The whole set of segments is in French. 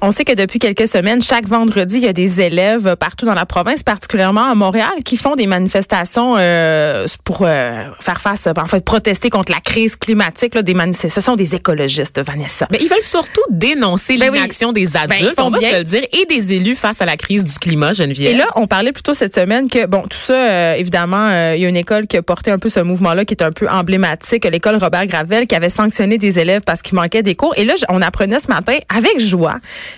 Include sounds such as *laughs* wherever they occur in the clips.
On sait que depuis quelques semaines, chaque vendredi, il y a des élèves partout dans la province, particulièrement à Montréal, qui font des manifestations euh, pour euh, faire face, en fait, protester contre la crise climatique. Là, des Ce sont des écologistes, Vanessa. Mais ils veulent surtout dénoncer Ben oui. l'inaction des Ben, adultes, on va bien. se le dire, et des élus face à la crise du climat, Geneviève. Et là, on parlait plutôt cette semaine que, bon, tout ça, euh, évidemment, euh, il y a une école qui a porté un peu ce mouvement-là, qui est un peu emblématique, l'école Robert Gravel, qui avait sanctionné des élèves parce qu'il manquait des cours. Et là, on apprenait ce matin, avec joie,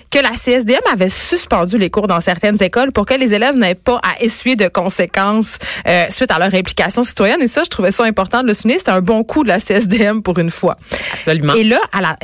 que la CSDM avait suspendu les cours dans certaines écoles pour que les élèves n'aient pas à essuyer de conséquences euh, suite à leur implication citoyenne. Et ça, je trouvais ça important de le souligner. C'était un bon coup de la CSDM pour une fois. Absolument. Et là, à la,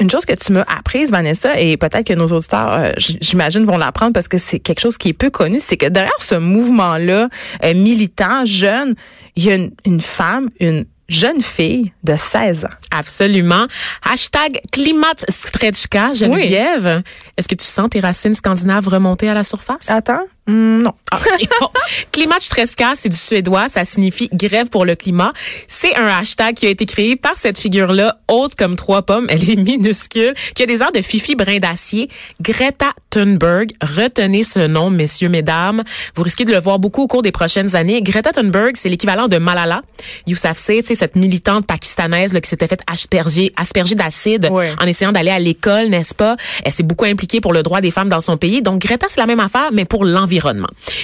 une chose que tu m'as apprise, Vanessa, et peut-être que nos auditeurs, euh, j'imagine, vont l'apprendre parce que c'est quelque chose qui est peu connu, c'est que derrière ce mouvement-là, euh, militant, jeune, il y a une, une femme, une jeune fille de 16 ans. Absolument. Hashtag Klimatstretchka, Geneviève. Est-ce que tu sens tes racines scandinaves remonter à la surface? Attends? Hmm, non. Ah, *laughs* bon. Klimatstretchka, c'est du suédois, ça signifie grève pour le climat. C'est un hashtag qui a été créé par cette figure-là, haute comme trois pommes, elle est minuscule, qui a des airs de Fifi brin d'acier, Greta Thunberg. Retenez ce nom, messieurs, mesdames. Vous risquez de le voir beaucoup au cours des prochaines années. Greta Thunberg, c'est l'équivalent de Malala Yousafzai, sais, cette militante pakistanaise là, qui s'était faite asperger, asperger d'acide Ouais. en essayant d'aller à l'école, n'est-ce pas? Elle s'est beaucoup impliquée pour le droit des femmes dans son pays. Donc, Greta, c'est la même affaire, mais pour l'environnement.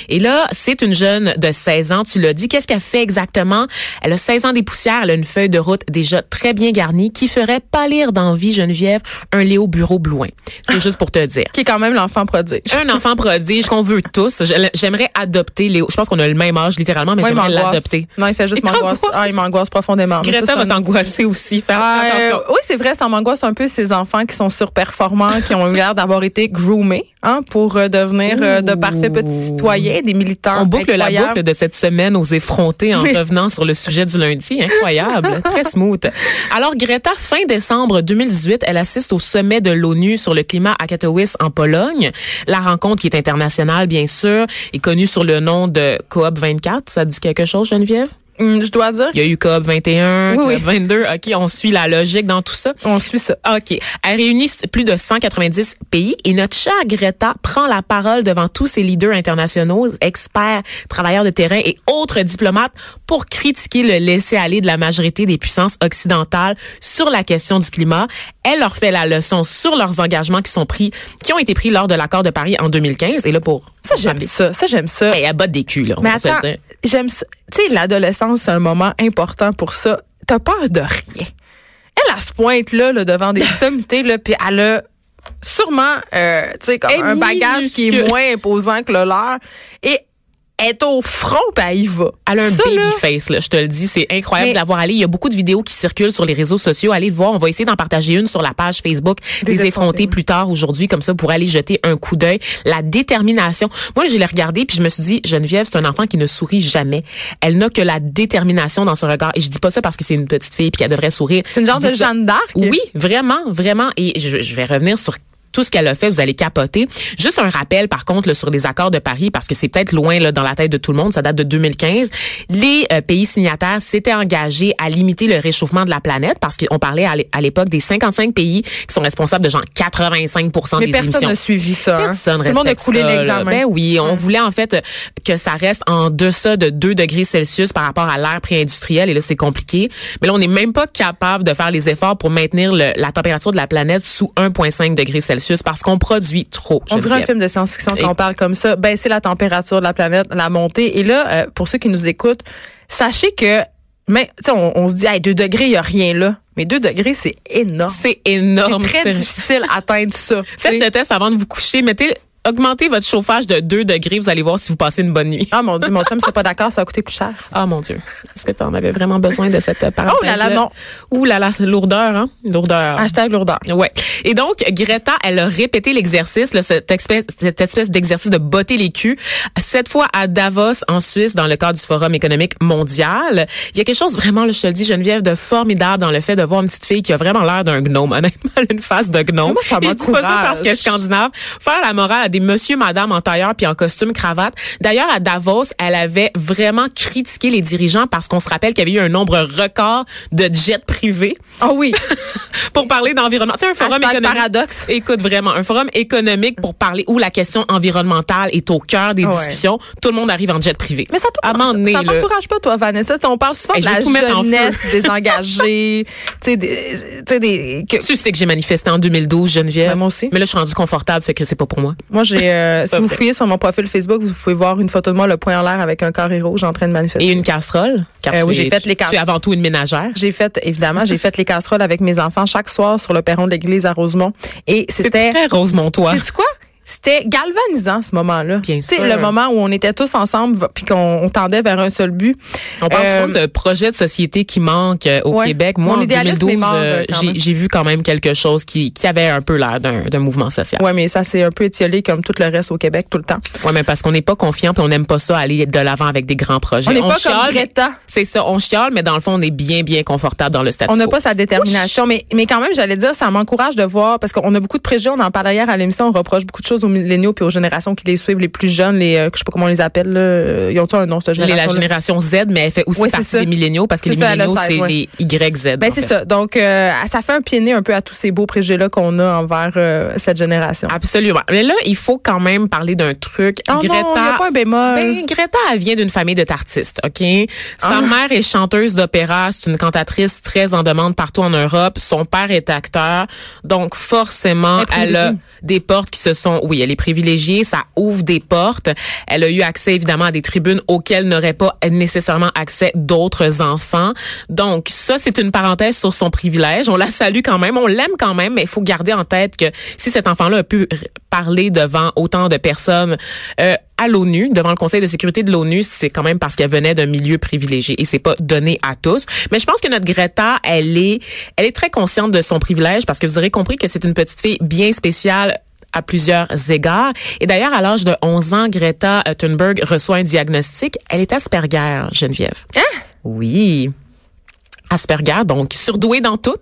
Et là, c'est une jeune de 16 ans, tu l'as dit. Qu'est-ce qu'elle fait exactement? Elle a 16 ans des poussières, elle a une feuille de route déjà très bien garnie qui ferait pâlir d'envie, Geneviève, un Léo Bureau Blouin. C'est juste pour te dire. *laughs* Qui est quand même l'enfant prodige. Un enfant prodige qu'on veut tous. J'aimerais adopter Léo. Je pense qu'on a le même âge littéralement, mais j'aimerais l'adopter. Non, il fait juste m'angoisse. Ah, il m'angoisse profondément. Ça, Greta va t'angoisser aussi. Faire Euh, attention. oui, c'est vrai, ça m'angoisse un peu ces enfants qui sont surperformants, qui ont eu l'air d'avoir été groomés hein, pour euh, devenir euh, de parfaits petits citoyens, des militants On boucle la boucle de cette semaine aux effrontés en Oui. revenant sur le sujet du lundi. Incroyable. *laughs* Très smooth. Alors, Greta, fin décembre 2018, elle assiste au sommet de l'ONU sur le climat à Katowice en Pologne. La rencontre qui est internationale, bien sûr, est connue sur le nom de COP 24. Ça te dit quelque chose, Geneviève? Hum, je dois dire, Il y a eu COP 21, Oui, oui. COP 22. OK, on suit la logique dans tout ça. on suit ça. OK. Elle réunit plus de 190 pays et notre chère Greta prend la parole devant tous ces leaders internationaux, experts, travailleurs de terrain et autres diplomates pour critiquer le laisser-aller de la majorité des puissances occidentales sur la question du climat. Elle leur fait la leçon sur leurs engagements qui sont pris, qui ont été pris lors de l'accord de Paris en 2015. Et là, pour Ça, j'aime ça. Ça, j'aime ça. Mais elle botte des culs, là. on Mais attends, j'aime ça. Tu sais, l'adolescence, c'est un moment important pour ça. T'as peur de rien. Elle, elle se pointe là, là devant des *laughs* sommités, là, puis elle a sûrement, euh, tu sais, comme un bagage qui est moins imposant que le leur. Et elle est au front, puis elle y va. Elle a un Ça, baby là, face, là, je te le dis. C'est incroyable Mais- de l'avoir allé. Il y a beaucoup de vidéos qui circulent sur les réseaux sociaux. Allez le voir. On va essayer d'en partager une sur la page Facebook Des des, effrontés, plus tard aujourd'hui, comme ça, pour aller jeter un coup d'œil. La détermination. Moi, je l'ai regardé puis je me suis dit, Geneviève, c'est un enfant qui ne sourit jamais. Elle n'a que la détermination dans son regard. Et je dis pas ça parce que c'est une petite fille puis qu'elle devrait sourire. C'est une genre de ça- Jeanne d'Arc? oui, vraiment, vraiment. Et je, je vais revenir sur tout ce qu'elle a fait, vous allez capoter. Juste un rappel, par contre, là, sur les accords de Paris, parce que c'est peut-être loin là, dans la tête de tout le monde, ça date de 2015. Les euh, pays signataires s'étaient engagés à limiter le réchauffement de la planète, parce qu'on parlait à l'é- à l'époque des 55 pays qui sont responsables de genre 85 Mais des personne émissions. n'a suivi ça. hein. Personne Tout le monde a coulé l'examen. Ben oui, on voulait en fait que ça reste en deçà de 2 degrés Celsius par rapport à l'ère pré-industrielle et là c'est compliqué. Mais là on n'est même pas capable de faire les efforts pour maintenir le- la température de la planète sous 1,5 degrés Celsius parce qu'on produit trop. On dirait un film de science-fiction quand on parle comme ça. Baisser la température de la planète, la montée. Et là, euh, pour ceux qui nous écoutent, sachez que, mais, tu sais, on, on se dit, hey, 2 degrés, il n'y a rien là. Mais 2 degrés, c'est énorme. C'est énorme. C'est très difficile d'atteindre ça. *laughs* Faites le test avant de vous coucher. Mettez augmentez votre chauffage de 2 degrés, vous allez voir si vous passez une bonne nuit. Ah mon dieu, mon chum serait pas d'accord, ça va coûter plus cher. Ah mon Dieu. Est-ce que tu en avais vraiment besoin de cette parenthèse Oh là là, non. Ouh là là, lourdeur, hein? Lourdeur. Hashtag lourdeur. Ouais. Et donc, Greta, elle a répété l'exercice, cette espèce, cette espèce d'exercice de botter les culs, cette fois à Davos, en Suisse, dans le cadre du Forum économique mondial. Il y a quelque chose vraiment, là, je te le dis, Geneviève, de formidable dans le fait de voir une petite fille qui a vraiment l'air d'un gnome, *laughs* honnêtement, une face de gnome. Moi, ça Et je dis pas ça parce qu'elle est scandinave. Faire la morale des monsieur, madame en tailleur puis en costume cravate. D'ailleurs, à Davos, elle avait vraiment critiqué les dirigeants parce qu'on se rappelle qu'il y avait eu un nombre record de jets privés Oh oui. *laughs* pour parler d'environnement. Tu sais, un forum Hashtag économique. paradoxe. Écoute, vraiment, un forum économique pour parler où la question environnementale est au cœur des Ouais. discussions. Tout le monde arrive en jet privé. Mais ça t'encourage pas, toi, Vanessa? On parle souvent Hey, de la jeunesse *laughs* désengagée. tu sais, des, des, que- Tu sais que j'ai manifesté en 2012, Geneviève. Ben, moi aussi. Mais là, je suis rendue confortable, fait que c'est pas pour moi. moi, j'ai, euh, C'est si vous vrai. fouillez sur mon profil Facebook, vous pouvez voir une photo de moi, le poing en l'air avec un carré rouge en train de manifester. Et une casserole? Car Euh, oui, j'ai fait tu- les Tu es casseroles. avant tout une ménagère? J'ai fait, évidemment, j'ai fait les casseroles avec mes enfants chaque soir sur le perron de l'église à Rosemont. Et C'est c'était, très Rosemontois. sais-tu quoi? C'était galvanisant, ce moment-là. Bien sûr. le moment où on était tous ensemble puis qu'on on tendait vers un seul but. On parle Euh, souvent de projet de société qui manque euh, au ouais. Québec. Moi, Mon en idéalisme 2012, est mort, euh, euh, j'ai vu quand même quelque chose qui, qui avait un peu l'air d'un mouvement social. Ouais, mais ça s'est un peu étiolé comme tout le reste au Québec tout le temps. Ouais, mais parce qu'on n'est pas confiant puis on n'aime pas ça aller de l'avant avec des grands projets. On n'est pas chiale, comme Greta. C'est ça, on chiale, mais dans le fond, on est bien, bien confortable dans le statu On n'a pas sa détermination, mais, mais quand même, j'allais dire, ça m'encourage de voir, parce qu'on a beaucoup de préjugés, on en parlait hier à l'émission, on reproche beaucoup de choses aux milléniaux puis aux générations qui les suivent, les plus jeunes, les, euh, je sais pas comment on les appelle, là, euh, ils ont un nom, cette Elle est la génération génération Z, mais elle fait aussi Ouais, partie ça. des milléniaux parce que les milléniaux, 16, c'est ouais. les YZ. Ben en c'est ça. Donc euh, ça fait un pied nez un peu à tous ces beaux préjugés là qu'on a envers euh, cette génération. Absolument. Mais là, il faut quand même parler d'un truc. Oh non, n'y a pas un bémol. Ben, Greta, elle vient d'une famille de tartistes, OK? Sa Ah. mère est chanteuse d'opéra, c'est une cantatrice très en demande partout en Europe. Son père est acteur. Donc, forcément, Elle a des portes qui se sont... Oui, elle est privilégiée. Ça ouvre des portes. Elle a eu accès, évidemment, à des tribunes auxquelles n'auraient pas nécessairement accès d'autres enfants. Donc, ça, c'est une parenthèse sur son privilège. On la salue quand même. On l'aime quand même, mais il faut garder en tête que si cet enfant-là a pu parler devant autant de personnes euh, à l'ONU, devant le Conseil de sécurité de l'ONU, c'est quand même parce qu'elle venait d'un milieu privilégié et c'est pas donné à tous. Mais je pense que notre Greta, elle est, elle est très consciente de son privilège parce que vous aurez compris que c'est une petite fille bien spéciale à plusieurs égards. Et d'ailleurs, à l'âge de 11 ans, Greta Thunberg reçoit un diagnostic. Elle est Asperger, Geneviève. Oui. Asperger, donc surdouée dans tout.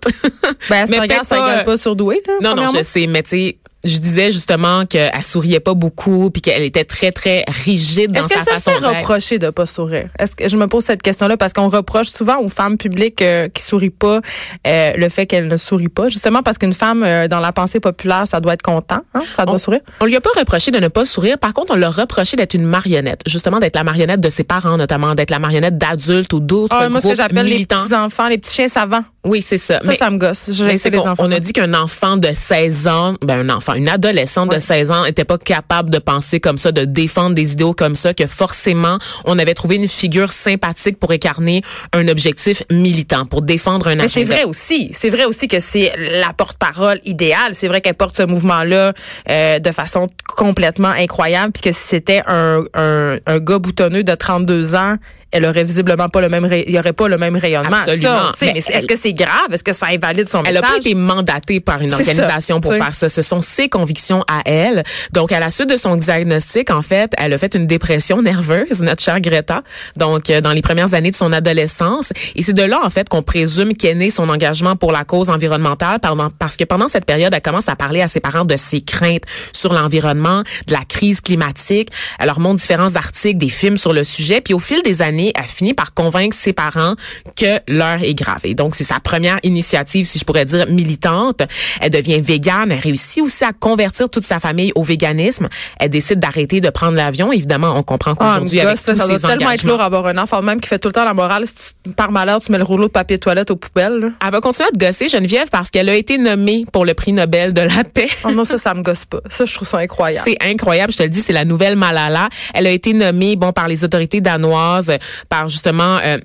Ben, *laughs* Asperger, ça pas, gueule pas surdoué, là, Non, non, je sais, mais tu sais, je disais justement qu'elle souriait pas beaucoup puis qu'elle était très, très rigide dans Est-ce sa que ça façon fait d'être. reprocher de pas sourire? Est-ce que je me pose cette question-là parce qu'on reproche souvent aux femmes publiques euh, qui sourient pas euh, le fait qu'elles ne sourient pas, justement parce qu'une femme euh, dans la pensée populaire, ça doit être content, hein? ça doit On- sourire? On lui a pas reproché de ne pas sourire. Par contre, on l'a reproché d'être une marionnette. Justement, d'être la marionnette de ses parents, notamment, d'être la marionnette d'adultes ou d'autres Ah, moi, ce que groupes j'appelle les petits enfants, les petits chiens savants. Oui, c'est ça. Ça, ça me gosse. Je mais les enfants. on a dit qu'un enfant de 16 ans, ben un enfant, une adolescente de Ouais. 16 ans était pas capable de penser comme ça, de défendre des idéaux comme ça, que forcément on avait trouvé une figure sympathique pour incarner un objectif militant, pour défendre un Mais c'est agenda. vrai aussi. C'est vrai aussi que c'est la porte-parole idéale. C'est vrai qu'elle porte ce mouvement-là euh, de façon complètement incroyable. Puis que si c'était un, un, un gars boutonneux de 32 ans, elle aurait visiblement pas le même, ray- il y aurait pas le même rayonnement. Absolument. Ça. Mais elle- est-ce que c'est grave? Est-ce que ça invalide son Elle n'a message? pas été mandatée par une ça, organisation pour faire ça. Ce sont ses convictions à elle. Donc, à la suite de son diagnostic, en fait, elle a fait une dépression nerveuse, notre chère Greta. Donc, euh, dans les premières années de son adolescence. Et c'est de là, en fait, qu'on présume qu'est né son engagement pour la cause environnementale pendant, parce que pendant cette période, elle commence à parler à ses parents de ses craintes sur l'environnement, de la crise climatique. Elle leur montre différents articles, des films sur le sujet. Puis au fil des années, elle finit par convaincre ses parents que l'heure est grave. Et donc, c'est sa première initiative, si je pourrais dire, militante. Elle devient végane. Elle réussit aussi à convertir toute sa famille au véganisme. Elle décide d'arrêter de prendre l'avion. Évidemment, on comprend Ah, qu'aujourd'hui, me avec gosse, tous ça doit tellement être lourd avoir un enfant même qui fait tout le temps la morale. Si tu, par malheur, tu mets le rouleau de papier toilette aux poubelles. là. elle va continuer à te gosser, Geneviève, parce qu'elle a été nommée pour le prix Nobel de la paix. Oh non, ça, ça me gosse pas. Ça, je trouve ça incroyable. C'est incroyable, je te le dis, c'est la nouvelle Malala. Elle a été nommée bon par les autorités danoises, par justement euh,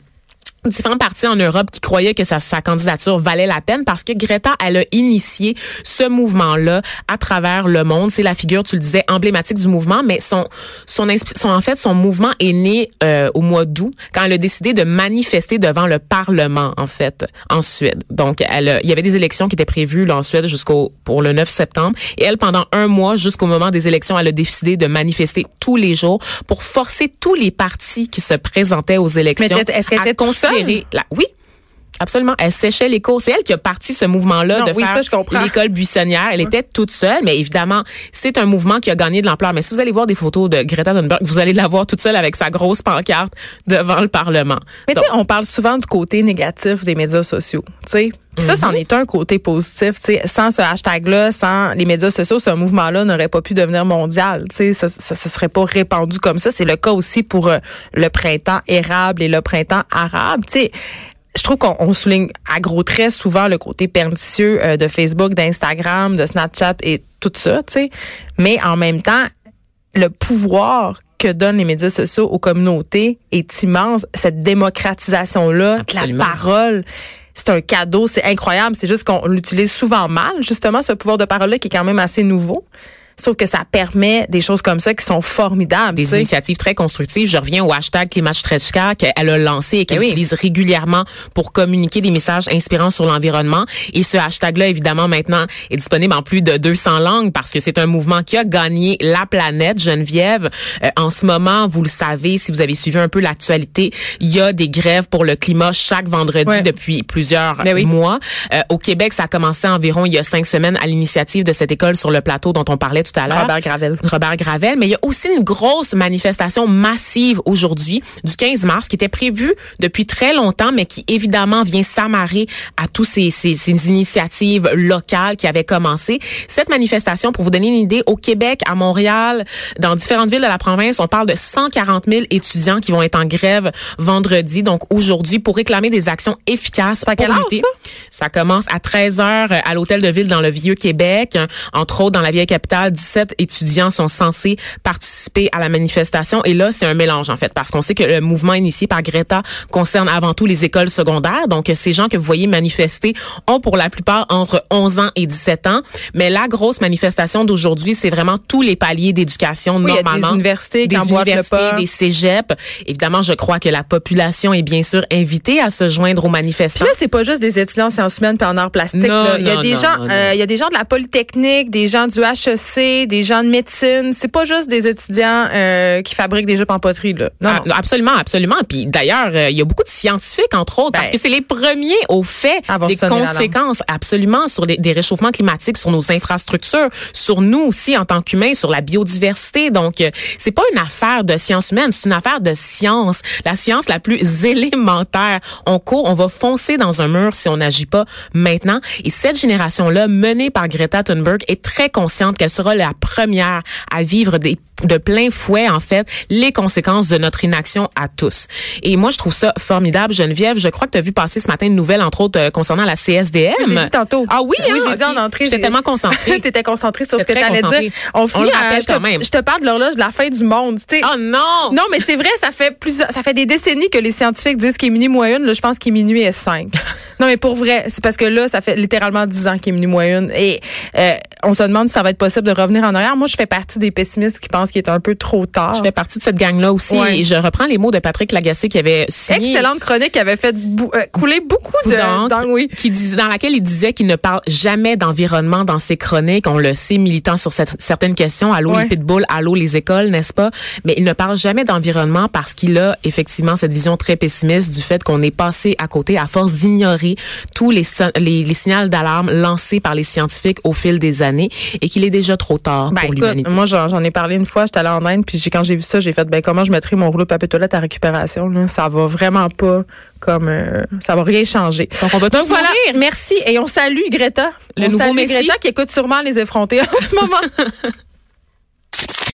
différentes parties en Europe qui croyaient que sa, sa candidature valait la peine parce que Greta, elle a initié ce mouvement-là à travers le monde. C'est la figure, tu le disais, emblématique du mouvement, mais son, son, son en fait, son mouvement est né euh, au mois d'août quand elle a décidé de manifester devant le Parlement, en fait, en Suède. Donc, elle, il y avait des élections qui étaient prévues là, en Suède jusqu'au pour le 9 septembre, et elle, pendant un mois, jusqu'au moment des élections, elle a décidé de manifester tous les jours pour forcer tous les partis qui se présentaient aux élections est-ce qu'elle était la, oui. Absolument. Elle séchait les cours. C'est elle qui a parti ce mouvement-là de oui, faire l'école buissonnière. Elle était toute seule, mais évidemment, c'est un mouvement qui a gagné de l'ampleur. Mais si vous allez voir des photos de Greta Thunberg, vous allez la voir toute seule avec sa grosse pancarte devant le Parlement. Mais tu sais, on parle souvent du côté négatif des médias sociaux. Tu sais, ça, c'en est un côté positif. Tu sais, sans ce hashtag-là, sans les médias sociaux, ce mouvement-là n'aurait pas pu devenir mondial. Tu sais, ça, ça se serait pas répandu comme ça. C'est le cas aussi pour euh, le printemps érable et le printemps arabe. Tu sais, je trouve qu'on on souligne à gros traits souvent le côté pernicieux euh, de Facebook, d'Instagram, de Snapchat et tout ça, tu sais. Mais en même temps, le pouvoir que donnent les médias sociaux aux communautés est immense. Cette démocratisation-là la parole, c'est un cadeau, c'est incroyable. C'est juste qu'on l'utilise souvent mal, justement, ce pouvoir de parole-là qui est quand même assez nouveau. Sauf que ça permet des choses comme ça qui sont formidables. des initiatives très constructives. Je reviens au hashtag Klimatstrechka qu'elle a lancé et qu'elle oui. utilise régulièrement pour communiquer des messages inspirants sur l'environnement. Et ce hashtag-là, évidemment, maintenant est disponible en plus de 200 langues parce que c'est un mouvement qui a gagné la planète. Geneviève, euh, en ce moment, vous le savez, si vous avez suivi un peu l'actualité, il y a des grèves pour le climat chaque vendredi Ouais. depuis plusieurs Ben oui. mois. Euh, au Québec, ça a commencé environ il y a cinq semaines à l'initiative de cette école sur le plateau dont on parlait tout à l'heure. Robert Gravel. Robert Gravel, mais il y a aussi une grosse manifestation massive aujourd'hui du 15 mars qui était prévue depuis très longtemps, mais qui évidemment vient s'amarrer à tous ces, ces, ces initiatives locales qui avaient commencé. Cette manifestation, pour vous donner une idée, au Québec, à Montréal, dans différentes villes de la province, on parle de 140 000 étudiants qui vont être en grève vendredi, donc aujourd'hui, pour réclamer des actions efficaces pour heure, lutter. Ça? commence à 13 heures à l'hôtel de ville dans le vieux Québec. Entre autres, dans la vieille capitale, 17 étudiants sont censés participer à la manifestation. Et là, c'est un mélange, en fait, parce qu'on sait que le mouvement initié par Greta concerne avant tout les écoles secondaires. Donc, ces gens que vous voyez manifester ont pour la plupart entre 11 ans et 17 ans. Mais la grosse manifestation d'aujourd'hui, c'est vraiment tous les paliers d'éducation, Oui, a des normalement. universités des le universités, des cégeps. Évidemment, je crois que la population est bien sûr invitée à se joindre aux manifestants. Puis là, c'est pas juste des étudiants en sciences humaines puis en arts plastiques. Non. Il y a non, des non, gens, non, euh, il y a des gens de la polytechnique, des gens du HEC, des gens de médecine. C'est pas juste des étudiants euh, qui fabriquent des jupes en poterie là. Non, Ah, non. absolument, absolument. Puis d'ailleurs, euh, il y a beaucoup de scientifiques, entre autres, Ben, parce que c'est les premiers au fait des conséquences, absolument, sur des, des réchauffements climatiques, sur nos infrastructures, sur nous aussi en tant qu'humains, sur la biodiversité. Donc, euh, c'est pas une affaire de sciences humaines, c'est une affaire de science, la science la plus *laughs* élémentaire. On court, on va foncer dans un mur si on n'agit pas maintenant. Et cette génération-là, menée par Greta Thunberg, est très consciente qu'elle sera la première à vivre des de plein fouet, en fait, les conséquences de notre inaction à tous. Et moi, je trouve ça formidable. Geneviève, je crois que tu as vu passer ce matin une nouvelle, entre autres, euh, concernant la CSDM. Je l'ai dit tantôt. Ah oui, Oui, hein? j'ai dit en entrée. J'étais tellement concentrée. *laughs* T'étais concentrée sur ce que t'allais dire. On On finit le à- rappelle je te- quand même. Je te parle de l'horloge de la fin du monde. tu sais. Oh non! Non, mais c'est vrai, ça fait plusieurs, ça fait des décennies que les scientifiques disent qu'il est minuit moins une. Là, je pense qu'il est minuit et cinq. *laughs* non, mais pour vrai, c'est parce que là, ça fait littéralement dix ans qu'il est minuit moins une. Et euh, on se demande si ça va être possible de revenir en arrière. Moi, je fais partie des pessimistes qui pensent qu'il est un peu trop tard. Je fais partie de cette gang-là aussi. Ouais. Et je reprends les mots de Patrick Lagacé qui avait signé. Excellente chronique qui avait fait bou- euh, couler beaucoup de d'encre, oui. qui dis- dans laquelle il disait qu'il ne parle jamais d'environnement dans ses chroniques. On le sait, militant sur cette- certaines questions. Allô Ouais. les pitbulls, allô les écoles, n'est-ce pas? Mais il ne parle jamais d'environnement parce qu'il a effectivement cette vision très pessimiste du fait qu'on est passé à côté à force d'ignorer tous les, les, les signaux d'alarme lancés par les scientifiques au fil des années et qu'il est déjà trop tard Ben, pour l'humanité. moi, j'en ai parlé une fois. J'étais allée en Inde, puis quand j'ai vu ça, j'ai fait, ben, comment je mettrais mon rouleau de papier toilette à récupération, là? Ça va vraiment pas comme, euh, ça va rien changer. Donc, on va tous voilà. Merci. Et on salue Greta. Le on nouveau salue Messi. Greta qui écoute sûrement les effrontés en ce moment. *laughs*